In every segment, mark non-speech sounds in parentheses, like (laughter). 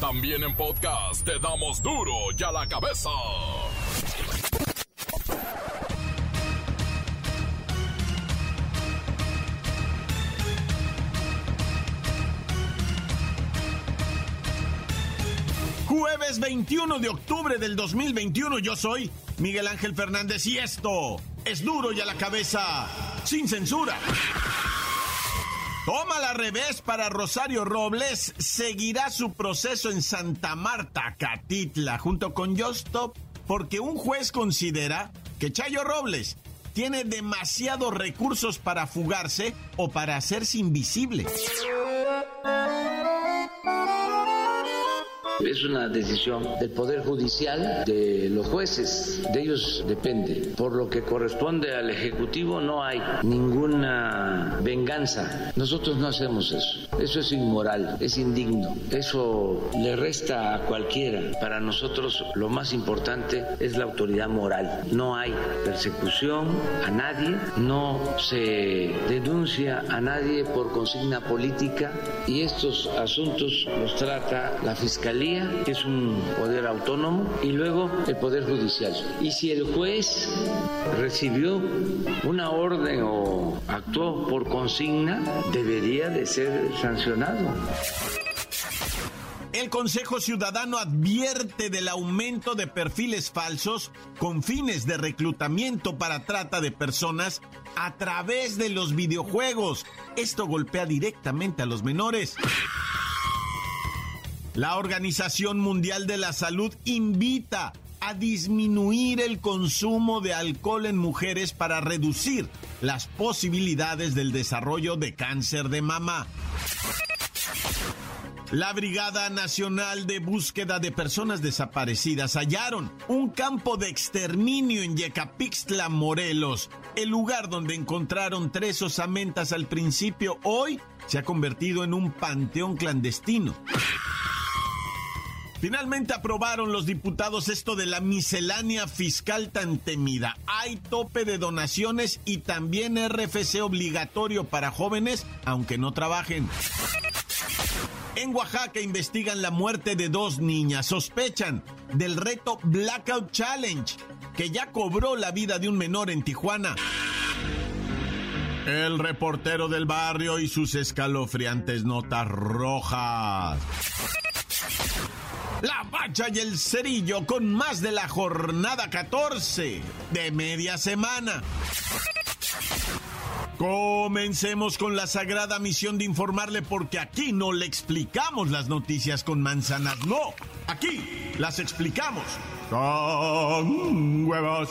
También en podcast te damos duro y a la cabeza. Jueves 21 de octubre del 2021 yo soy Miguel Ángel Fernández y esto es duro y a la cabeza sin censura. Toma la revés para Rosario Robles. Seguirá su proceso en Santa Marta, Catitla, junto con Justop, porque un juez considera que Chayo Robles tiene demasiados recursos para fugarse o para hacerse invisible. Es una decisión del Poder Judicial, de los jueces, de ellos depende. Por lo que corresponde al Ejecutivo no hay ninguna venganza. Nosotros no hacemos eso. Eso es inmoral, es indigno. Eso le resta a cualquiera. Para nosotros lo más importante es la autoridad moral. No hay persecución a nadie, no se denuncia a nadie por consigna política y estos asuntos los trata la Fiscalía que es un poder autónomo, y luego el Poder Judicial. Y si el juez recibió una orden o actuó por consigna, debería de ser El Consejo Ciudadano advierte del aumento de perfiles falsos con fines de reclutamiento para trata de personas a través de los videojuegos. Esto golpea directamente a los menores. La Organización Mundial de la Salud invita a disminuir el consumo de alcohol en mujeres para reducir las posibilidades del desarrollo de cáncer de mama. La Brigada Nacional de Búsqueda de Personas Desaparecidas hallaron un campo de exterminio en Yecapixtla, Morelos. El lugar donde encontraron tres osamentas al principio hoy se ha convertido en un panteón clandestino. Finalmente aprobaron los diputados esto de la miscelánea fiscal tan temida. Hay tope de donaciones y también RFC obligatorio para jóvenes, aunque no trabajen. En Oaxaca investigan la muerte de dos niñas. Sospechan del reto Blackout Challenge, que ya cobró la vida de un menor en Tijuana. El reportero del barrio y sus escalofriantes notas rojas. La Bacha y el Cerillo con más de la jornada 14 de media semana. Comencemos con la sagrada misión de informarle porque aquí no le explicamos las noticias con manzanas, no, aquí las explicamos con huevos.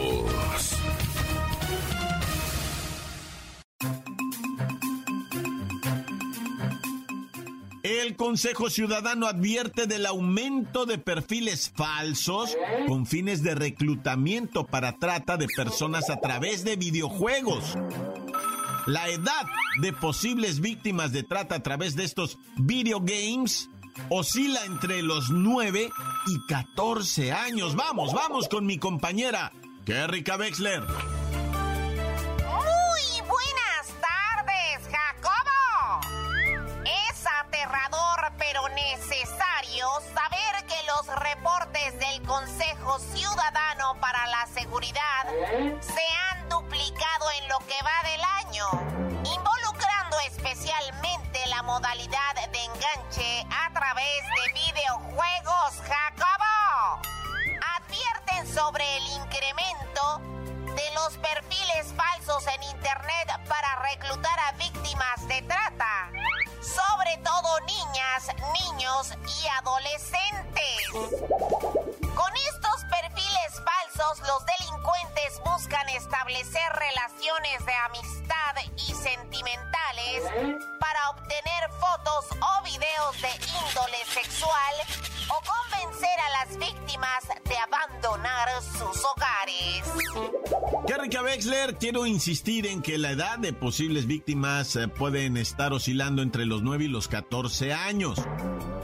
El Consejo Ciudadano advierte del aumento de perfiles falsos con fines de reclutamiento para trata de personas a través de videojuegos. La edad de posibles víctimas de trata a través de estos videogames oscila entre los 9 y 14 años. Vamos, vamos con mi compañera, Kerrika Wexler. Ciudadano para la Seguridad se han duplicado en lo que va del año, involucrando especialmente la modalidad de enganche a través de videojuegos, Jacobo. Advierten sobre el incremento de los perfiles falsos en Internet para reclutar a víctimas de trata sobre todo niñas, niños y adolescentes. Los delincuentes buscan establecer relaciones de amistad y sentimentales para obtener fotos o videos de índole sexual o convencer a las víctimas de abandonar sus hogares. Rica Wexler, quiero insistir en que la edad de posibles víctimas eh, pueden estar oscilando entre los 9 y los 14 años.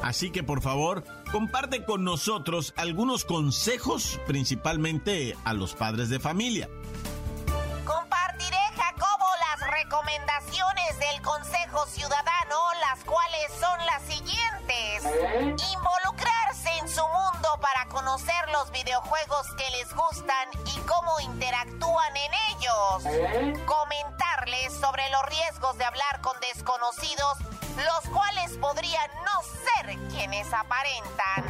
Así que por favor, comparte con nosotros algunos consejos, principalmente a los padres de familia. Compartiré, Jacobo, las recomendaciones del Consejo Ciudadano, las cuales son las siguientes. Involucrarse en su mundo para conocer los videojuegos que les gustan y cómo interactúan en ellos. Comentarles sobre los riesgos de hablar con desconocidos, los cuales podrían no ser quienes aparentan.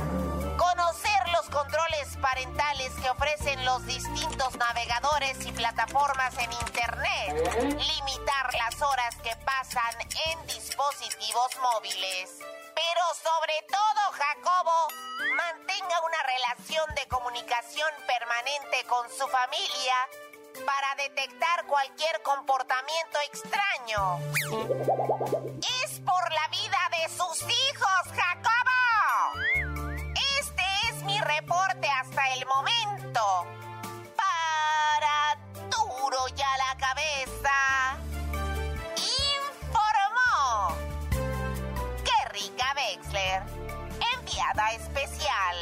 Conocer los controles parentales que ofrecen los distintos navegadores y plataformas en Internet. Limitar las horas que pasan en dispositivos móviles. Pero sobre todo, Jacobo, mantenga una relación de comunicación permanente con su familia para detectar cualquier comportamiento extraño. Sus hijos, Jacobo. Este es mi reporte hasta el momento. Para duro ya la cabeza. Informó. Rica Wexler. Enviada especial.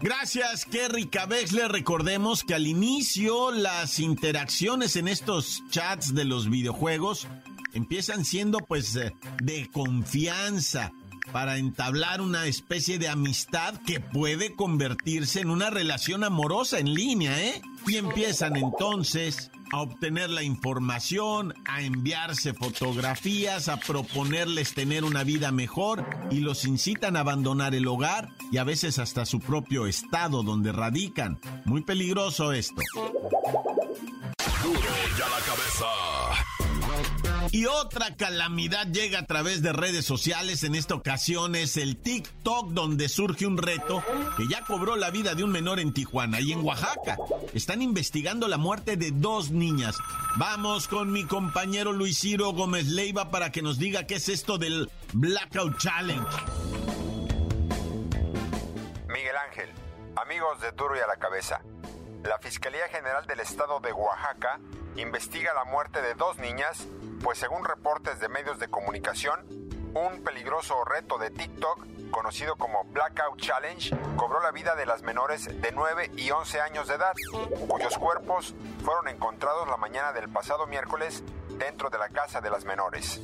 Gracias, Kerry Cabexler. Recordemos que al inicio las interacciones en estos chats de los videojuegos empiezan siendo pues eh, de confianza para entablar una especie de amistad que puede convertirse en una relación amorosa en línea, ¿eh? Y empiezan entonces a obtener la información, a enviarse fotografías, a proponerles tener una vida mejor y los incitan a abandonar el hogar y a veces hasta su propio estado donde radican. Muy peligroso esto. Duro ya la cabeza. Y otra calamidad llega a través de redes sociales. En esta ocasión es el TikTok donde surge un reto que ya cobró la vida de un menor en Tijuana y en Oaxaca. Están investigando la muerte de dos niñas. Vamos con mi compañero Luis Ciro Gómez Leiva para que nos diga qué es esto del Blackout Challenge. Miguel Ángel, amigos de Duro y a la Cabeza. La Fiscalía General del Estado de Oaxaca investiga la muerte de dos niñas, pues según reportes de medios de comunicación, un peligroso reto de TikTok, conocido como Blackout Challenge, cobró la vida de las menores de 9 y 11 años de edad, cuyos cuerpos fueron encontrados la mañana del pasado miércoles dentro de la casa de las menores.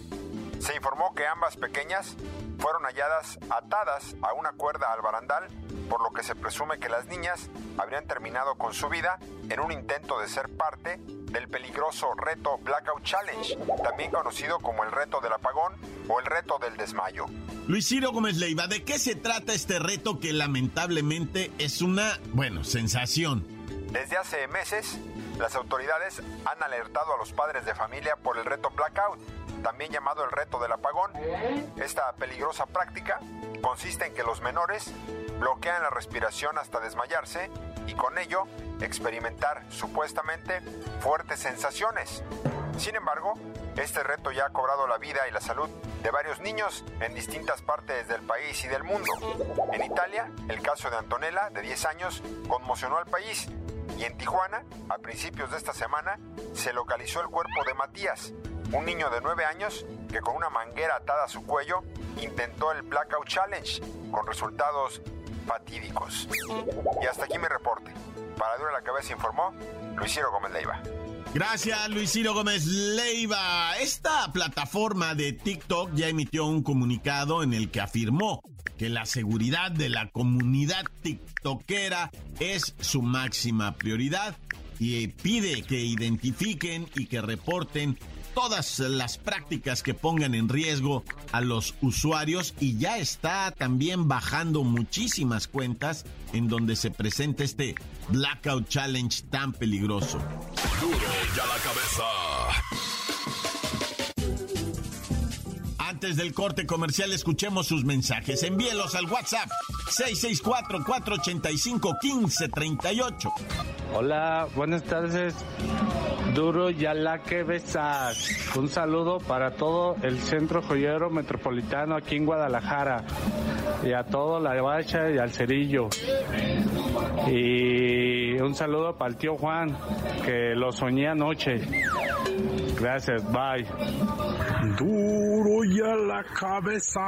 Se informó que ambas pequeñas fueron halladas atadas a una cuerda al barandal, por lo que se presume que las niñas habrían terminado con su vida en un intento de ser parte del peligroso reto Blackout Challenge, también conocido como el reto del apagón o el reto del desmayo. Luis Ciro Gómez Leiva, ¿de qué se trata este reto que lamentablemente es una, bueno, sensación? Desde hace meses, las autoridades han alertado a los padres de familia por el reto Blackout, también llamado el reto del apagón. Esta peligrosa práctica consiste en que los menores bloquean la respiración hasta desmayarse y con ello experimentar supuestamente fuertes sensaciones. Sin embargo, este reto ya ha cobrado la vida y la salud de varios niños en distintas partes del país y del mundo. En Italia, el caso de Antonella, de 10 años, conmocionó al país y en Tijuana, a principios de esta semana, se localizó el cuerpo de Matías, un niño de 9 años que con una manguera atada a su cuello intentó el Blackout Challenge con resultados fatídicos. Y hasta aquí mi reporte. Para Dura la Cabeza informó Luis Ciro Gómez Leiva. Gracias, Luis Ciro Gómez Leiva. Esta plataforma de TikTok ya emitió un comunicado en el que afirmó que la seguridad de la comunidad tiktokera es su máxima prioridad y pide que identifiquen y que reporten todas las prácticas que pongan en riesgo a los usuarios y ya está también bajando muchísimas cuentas en donde se presenta este Blackout Challenge tan peligroso. Duro ya la cabeza. Antes del corte comercial, escuchemos sus mensajes. Envíelos al WhatsApp 664-485-1538. Hola, buenas tardes. Duro ya la que besas. Un saludo para todo el centro joyero metropolitano aquí en Guadalajara. Y a todo la bacha y al cerillo. Y un saludo para el tío Juan, que lo soñé anoche. Gracias, bye. Duro y a la cabeza.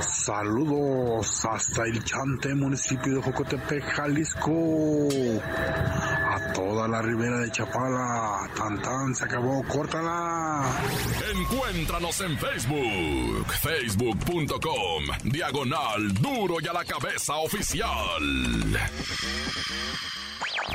Saludos hasta el Chante, municipio de Jocotepec, Jalisco. A toda la ribera de Chapala. Tan tan, se acabó, córtala. Encuéntranos en Facebook, facebook.com, diagonal duro y a la cabeza oficial.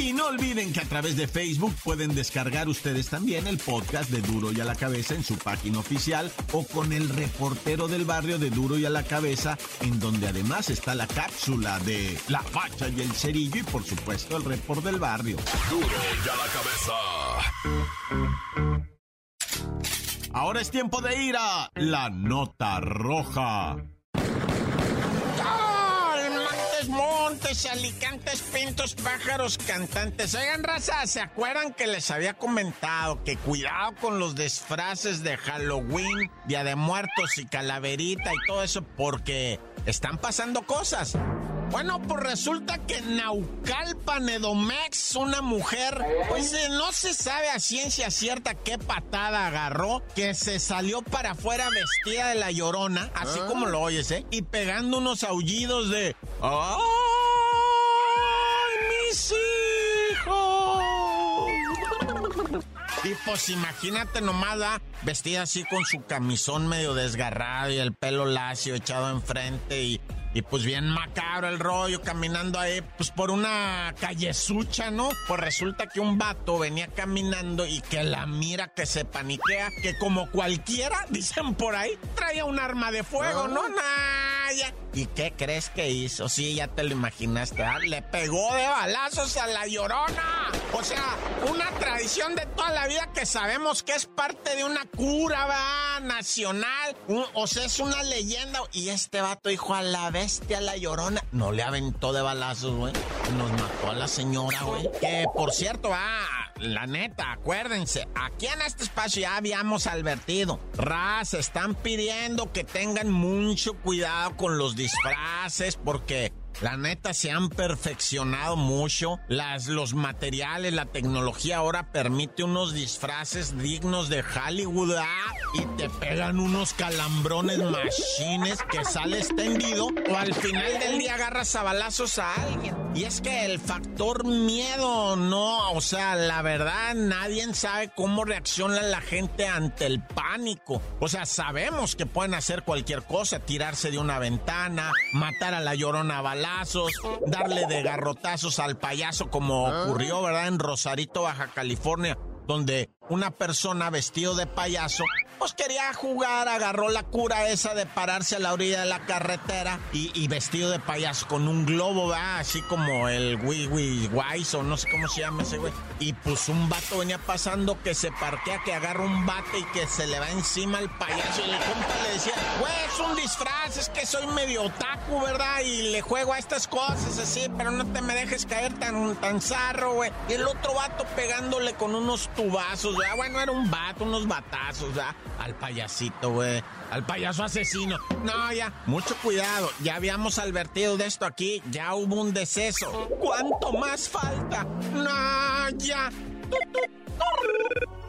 Y no olviden que a través de Facebook pueden descargar ustedes también el podcast de Duro y a la Cabeza en su página oficial o con el reportero del barrio de Duro y a la Cabeza, en donde además está la cápsula de La Facha y el Cerillo y por supuesto el report del barrio. Duro y a la cabeza. Ahora es tiempo de ir a la nota roja. Montes, montes, alicantes, pintos, pájaros, cantantes. Oigan, raza, ¿se acuerdan que les había comentado que cuidado con los disfraces de Halloween, Día de Muertos y Calaverita y todo eso porque están pasando cosas? Bueno, pues resulta que en Naucalpan, Edomex, una mujer, pues eh, no se sabe a ciencia cierta qué patada agarró, que se salió para afuera vestida de la llorona, así como lo oyes, ¿eh? Y pegando unos aullidos de... ¡Ay, mis hijos! Y pues imagínate nomás, ¿verdad? vestida así con su camisón medio desgarrado y el pelo lacio echado enfrente y, y pues bien macabro el rollo, caminando ahí pues por una callezucha, ¿no? Pues resulta que un vato venía caminando y que la mira que se paniquea, que como cualquiera, (laughs) dicen por ahí, traía un arma de fuego, ¿no? Naya. ¿Y qué crees que hizo? Sí, ya te lo imaginaste, ¿verdad? Le pegó de balazos a la llorona. O sea, una tradición de toda la vida que sabemos que es parte de una cura, va, nacional. O sea, es una leyenda. Y este vato dijo a la bestia, la llorona. No le aventó de balazos, güey. Nos mató a la señora, güey. Que, por cierto, va, la neta, acuérdense, aquí en este espacio ya habíamos advertido. Raz, están pidiendo que tengan mucho cuidado con los disfraces porque la neta se han perfeccionado mucho. Las, los materiales, la tecnología ahora permite unos disfraces dignos de Hollywood ¿ah? y te pegan unos calambrones machines que sales tendido o al final del día agarras a balazos a alguien. Y es que el factor miedo, no, o sea, la verdad nadie sabe cómo reacciona la gente ante el pánico. O sea, sabemos que pueden hacer cualquier cosa, tirarse de una ventana, matar a la llorona a balazos, darle de garrotazos al payaso como ocurrió, ¿verdad? En Rosarito, Baja California, donde una persona vestido de payaso pues quería jugar, agarró la cura esa de pararse a la orilla de la carretera y, vestido de payaso con un globo, ¿verdad? Así como el Wii Wise o no sé cómo se llama ese güey. Y pues un vato venía pasando que se parquea, que agarra un bate y que se le va encima al payaso. Y el compa le decía, güey, es un disfraz, es que soy medio otaku, ¿verdad? Y le juego a estas cosas así, pero no te me dejes caer tan, tan zarro, güey. Y el otro vato pegándole con unos tubazos, ¿verdad? Bueno, era un vato, unos batazos, ¿verdad? Al payasito, güey. Al payaso asesino. No, ya, mucho cuidado. Ya habíamos advertido de esto aquí. Ya hubo un deceso. ¿Cuánto más falta? No, ya.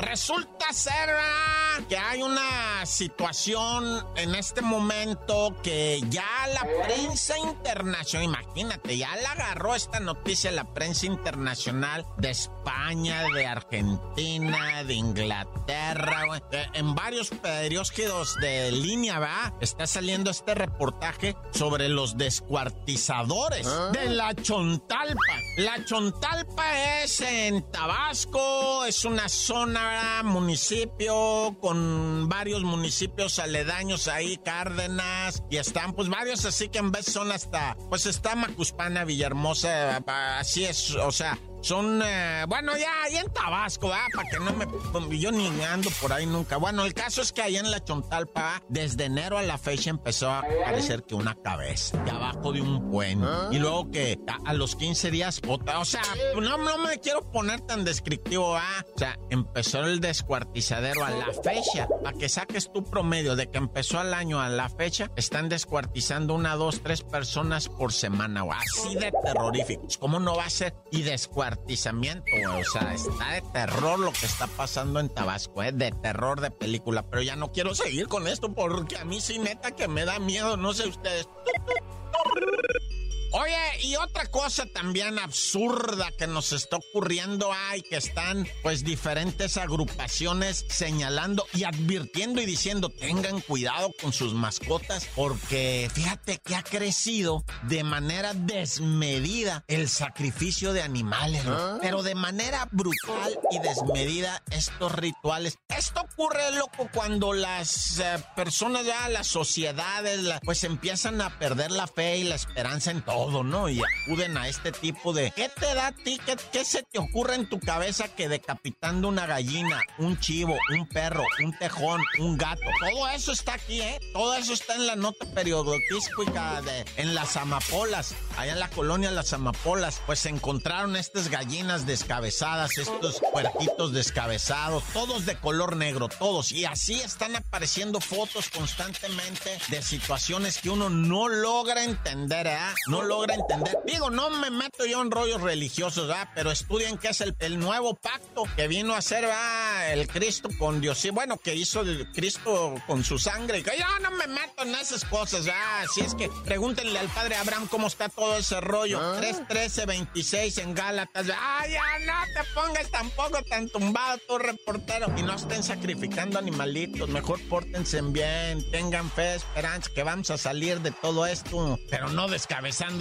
Resulta ser ah, que hay una situación en este momento que ya la prensa internacional, imagínate, ya la agarró esta noticia la prensa internacional de España, de Argentina, de Inglaterra, güey. En varios periódicos de línea, va, está saliendo este reportaje sobre los descuartizadores de la Chontalpa. La Chontalpa es en Tabasco, es una zona, municipio con varios municipios aledaños ahí, Cárdenas, y están pues varios así que en vez son hasta, pues está Macuspana, Villahermosa, así es, o sea, son, eh, bueno, ya, ahí en Tabasco, ¿ah? Para que no me, yo ni ando por ahí nunca. Bueno, el caso es que ahí en la Chontalpa, desde enero a la fecha empezó a parecer que una cabeza, de abajo de un puente. Y luego que a, los 15 días, o sea, no, no me quiero poner tan descriptivo, ¿ah? O sea, empezó el descuartizadero a la fecha, para que saques tu promedio de que empezó al año a la fecha, están descuartizando una, dos, tres personas por semana, o así de terroríficos. ¿Cómo no va a ser? Y descuartizamiento, o sea, está de terror lo que está pasando en Tabasco, ¿eh? De terror de película, pero ya no quiero seguir con esto porque a mí sí neta que me da miedo, no sé ustedes. Oye, y otra cosa también absurda que nos está ocurriendo hay que están pues diferentes agrupaciones señalando y advirtiendo y diciendo tengan cuidado con sus mascotas porque fíjate que ha crecido de manera desmedida el sacrificio de animales, ¿Ah? pero de manera brutal y desmedida estos rituales. Esto ocurre, loco, cuando las eh, personas ya, las sociedades, pues empiezan a perder la fe y la esperanza en todo ¿no? Y acuden a este tipo de... ¿Qué te da a ti? ¿Qué, se te ocurre en tu cabeza que decapitando una gallina, un chivo, un perro, un tejón, un gato? Todo eso está aquí, ¿eh? Todo eso está en la nota periodística de... En las amapolas, allá en la colonia Las Amapolas, pues se encontraron estas gallinas descabezadas, estos puerquitos descabezados, todos de color negro, todos. Y así están apareciendo fotos constantemente de situaciones que uno no logra entender, ¿eh? Logra entender. Digo, no me meto yo en rollos religiosos, ¿verdad? Pero estudien qué es el, nuevo pacto que vino a hacer, ¿verdad? El Cristo con Dios. Y bueno, que hizo el Cristo con su sangre. Que yo no me meto en esas cosas, ¿verdad? Así es que pregúntenle al padre Abraham cómo está todo ese rollo. 313 26 en Gálatas. Ay, ya no te pongas tampoco tan tumbado tu reportero. Y no estén sacrificando animalitos. Mejor pórtense bien. Tengan fe, esperanza que vamos a salir de todo esto. Pero no descabezando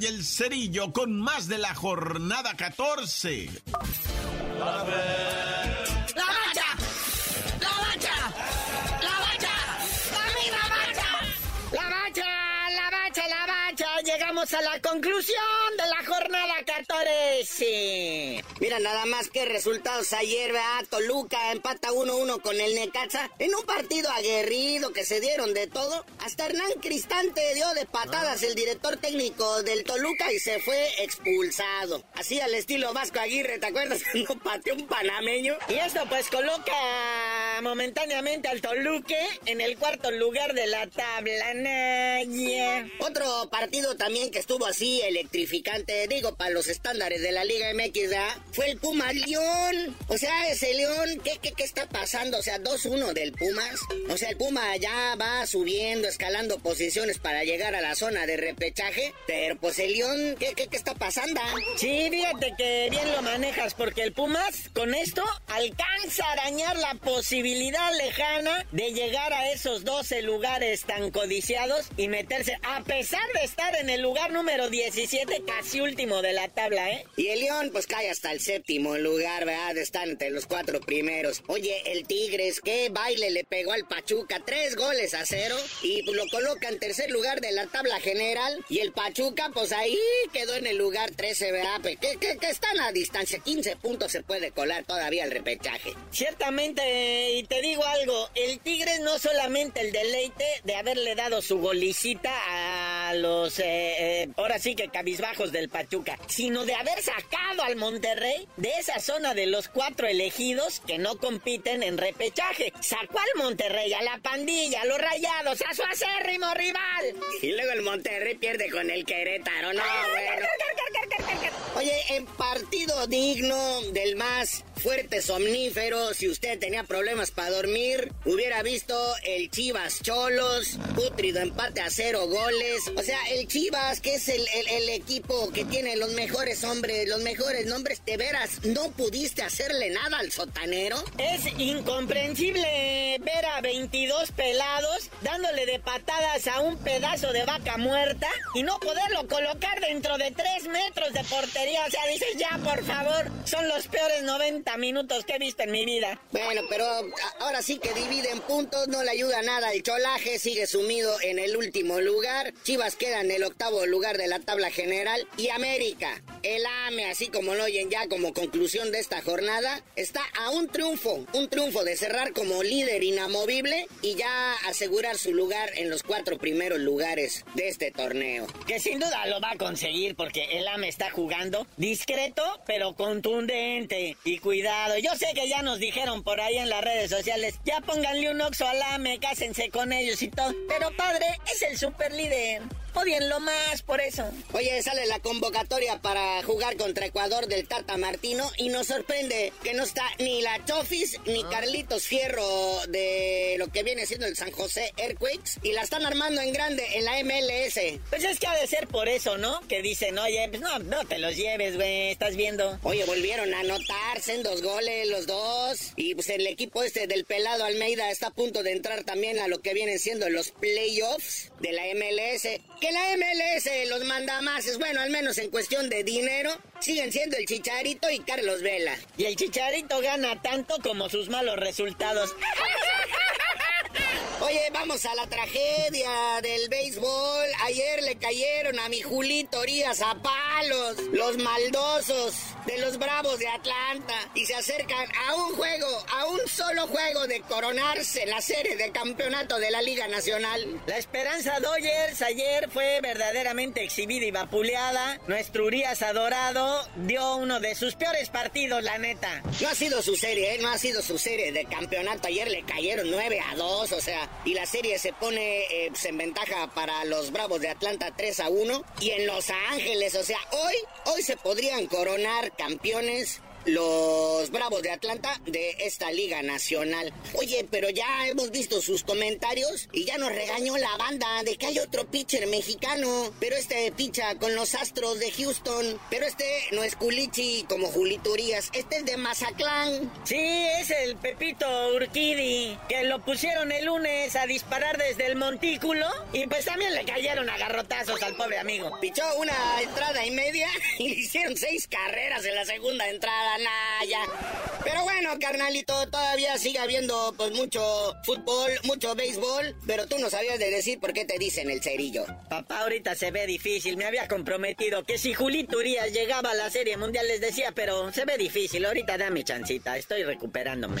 Y el Cerillo con más de la jornada 14. A la conclusión de la jornada 14. Mira, nada más que resultados ayer, ¿verdad? Toluca empata 1-1 con el Necaxa en un partido aguerrido que se dieron de todo. Hasta Hernán Cristante dio de patadas el director técnico del Toluca y se fue expulsado. Así al estilo Vasco Aguirre, ¿te acuerdas? (laughs) No pateó un panameño. Y esto pues coloca momentáneamente al Toluque en el cuarto lugar de la tabla. Naya. Otro partido también que estuvo así electrificante, digo, para los estándares de la Liga MX, fue el Puma León. O sea, ese León, ¿qué, qué, qué está pasando? O sea, 2-1 del Pumas. O sea, el Puma ya va subiendo, escalando posiciones para llegar a la zona de repechaje. Pero pues el León, ¿qué, qué, qué está pasando? Sí, fíjate que bien lo manejas, porque el Pumas con esto alcanza a arañar la posibilidad lejana de llegar a esos 12 lugares tan codiciados y meterse, a pesar de estar en el lugar número 17, casi último de la tabla, ¿eh? Y el León, pues cae hasta el séptimo lugar, ¿verdad? Están entre los cuatro primeros. Oye, el Tigres, ¿qué baile le pegó al Pachuca? Tres goles a cero. Y pues, lo coloca en tercer lugar de la tabla general. Y el Pachuca, pues ahí quedó en el lugar 13, ¿verdad? ¿Qué, qué, qué están a distancia? 15 puntos se puede colar todavía el repechaje. Ciertamente, y te digo algo, el Tigres no solamente el deleite de haberle dado su golicita a los... Eh, ahora sí que cabizbajos del Pachuca, sino de haber sacado al Monterrey de esa zona de los cuatro elegidos que no compiten en repechaje. Sacó al Monterrey, a la pandilla, a los rayados, a su acérrimo rival. Y luego el Monterrey pierde con el Querétaro, no, bueno. Oye, en partido digno del más fuerte somnífero, si usted tenía problemas para dormir, hubiera visto el Chivas Cholos, putrido empate a cero goles. O sea, el Chivas, que es el, equipo que tiene los mejores hombres, los mejores nombres, de veras, ¿no pudiste hacerle nada al sotanero? Es incomprensible ver a 22 pelados dándole de patadas a un pedazo de vaca muerta y no poderlo colocar dentro de 3 metros de portería. O sea, dices, ya, por favor, son los peores 90 minutos que he visto en mi vida. Bueno, pero ahora sí que dividen puntos, no le ayuda nada el cholaje, sigue sumido en el último lugar. Chivas queda en el octavo lugar de la tabla general. Y América, el AME, así como lo oyen ya como conclusión de esta jornada, está a un triunfo, un triunfo de cerrar como líder inamovible y ya asegurar su lugar en los cuatro primeros lugares de este torneo. Que sin duda lo va a conseguir porque el AME está jugando discreto pero contundente y cuidado yo sé que ya nos dijeron por ahí en las redes sociales, ya pónganle un oxo al AME, cásense con ellos y todo. Pero padre, es el super líder lo más por eso. Oye, sale la convocatoria para jugar contra Ecuador del Tata Martino y nos sorprende que no está ni la Chofis ni ah. Carlitos Fierro de lo que viene siendo el San José Earthquakes y la están armando en grande en la MLS. Pues es que ha de ser por eso, ¿no? Que dicen, oye, pues no, no te los lleves, güey, estás viendo. Oye, volvieron a anotarse en dos goles los dos y pues el equipo este del pelado Almeida está a punto de entrar también a lo que vienen siendo los playoffs de la MLS que la MLS los manda más, es bueno, al menos en cuestión de dinero, siguen siendo el Chicharito y Carlos Vela. Y el Chicharito gana tanto como sus malos resultados. (laughs) Oye, vamos a la tragedia del béisbol. Ayer le cayeron a mi Julito Orías a palos, los maldosos de los Bravos de Atlanta, y se acercan a un juego, a un solo juego de coronarse la serie de campeonato de la Liga Nacional. La esperanza Dodgers ayer fue verdaderamente exhibida y vapuleada. Nuestro Urias adorado dio uno de sus peores partidos, la neta. No ha sido su serie, ¿eh? no ha sido su serie de campeonato. Ayer le cayeron 9 a 2, o sea, y la serie se pone eh, pues, en ventaja para los Bravos de Atlanta 3 a 1. Y en Los Ángeles, o sea, hoy, hoy se podrían coronar campeones los Bravos de Atlanta de esta Liga Nacional. Oye, pero ya hemos visto sus comentarios y ya nos regañó la banda de que hay otro pitcher mexicano, pero este picha con los Astros de Houston, pero este no es Culichi como Julito Urias, este es de Mazatlán. Sí, es el Pepito Urquidi, que lo pusieron el lunes a disparar desde el montículo y pues también le cayeron a garrotazos al pobre amigo. Pichó una entrada y media (laughs) y le hicieron seis carreras en la segunda entrada. Naya. Pero bueno, carnalito, todavía sigue habiendo pues mucho fútbol, mucho béisbol, pero tú no sabías de decir por qué te dicen el cerillo. Papá, ahorita se ve difícil, me había comprometido que si Julito Urias llegaba a la Serie Mundial les decía, pero se ve difícil, ahorita dame chancita, estoy recuperándome.